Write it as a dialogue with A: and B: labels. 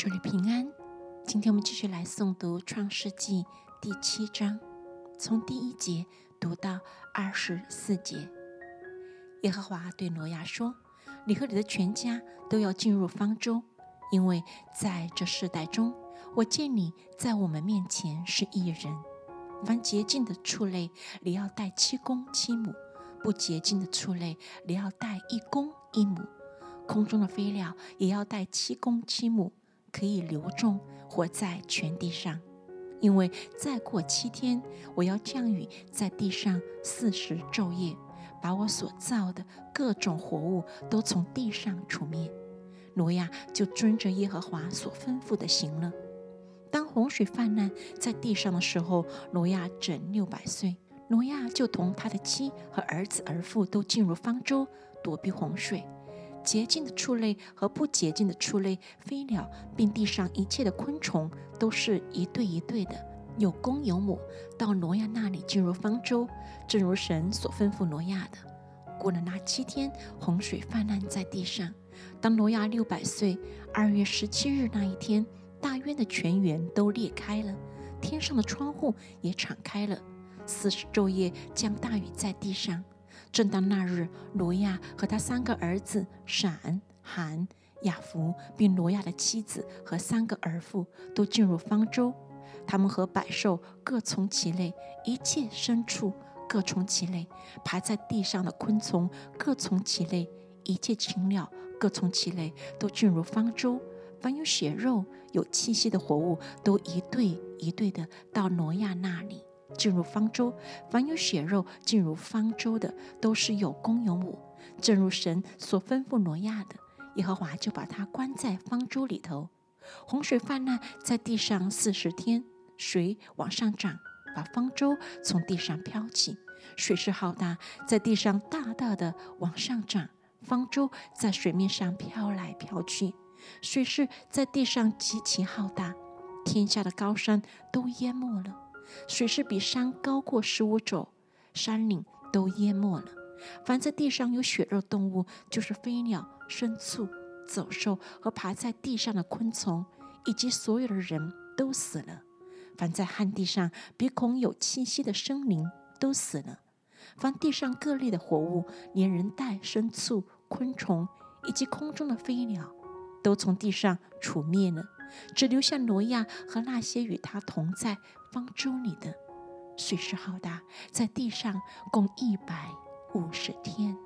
A: 祝你平安。今天我们继续来诵读《创世纪》第七章，从第一节读到二十四节。耶和华对挪亚说：“你和你的全家都要进入方舟，因为在这世代中，我见你在我们面前是一人。凡洁净的畜类，你要带七公七母；不洁净的畜类，你要带一公一母。空中的飞鸟也要带七公七母。”可以留种，活在全地上，因为再过七天，我要降雨在地上四十昼夜，把我所造的各种活物都从地上除灭。挪亚就遵着耶和华所吩咐的行了。当洪水泛滥在地上的时候，挪亚整六百岁，挪亚就同他的妻和儿子儿妇都进入方舟，躲避洪水。洁净的畜类和不洁净的畜类、飞鸟，并地上一切的昆虫，都是一对一对的，有公有母，到挪亚那里进入方舟，正如神所吩咐挪亚的。过了那七天，洪水泛滥在地上。当挪亚六百岁，二月十七日那一天，大渊的泉源都裂开了，天上的窗户也敞开了，四十昼夜降大雨在地上。正当那日，挪亚和他三个儿子闪、含、雅弗，并挪亚的妻子和三个儿妇都进入方舟。他们和百兽各从其类，一切牲畜各从其类，爬在地上的昆虫各从其类，一切禽鸟各从其类，都进入方舟。凡有血肉、有气息的活物，都一对一对的到挪亚那里。进入方舟，凡有血肉进入方舟的，都是有公有母，正如神所吩咐挪亚的。耶和华就把他关在方舟里头。洪水泛滥在地上四十天，水往上涨，把方舟从地上飘起。水势浩大，在地上大大的往上涨，方舟在水面上飘来飘去。水势在地上极其浩大，天下的高山都淹没了。水势比山高过十五肘，山岭都淹没了。凡在地上有血肉动物，就是飞鸟、牲畜、走兽和爬在地上的昆虫，以及所有的人都死了。凡在旱地上鼻孔有气息的生灵都死了。凡地上各类的活物，连人带牲畜、昆虫以及空中的飞鸟，都从地上除灭了。只留下挪亚和那些与他同在方舟里的，水势浩大，在地上共一百五十天。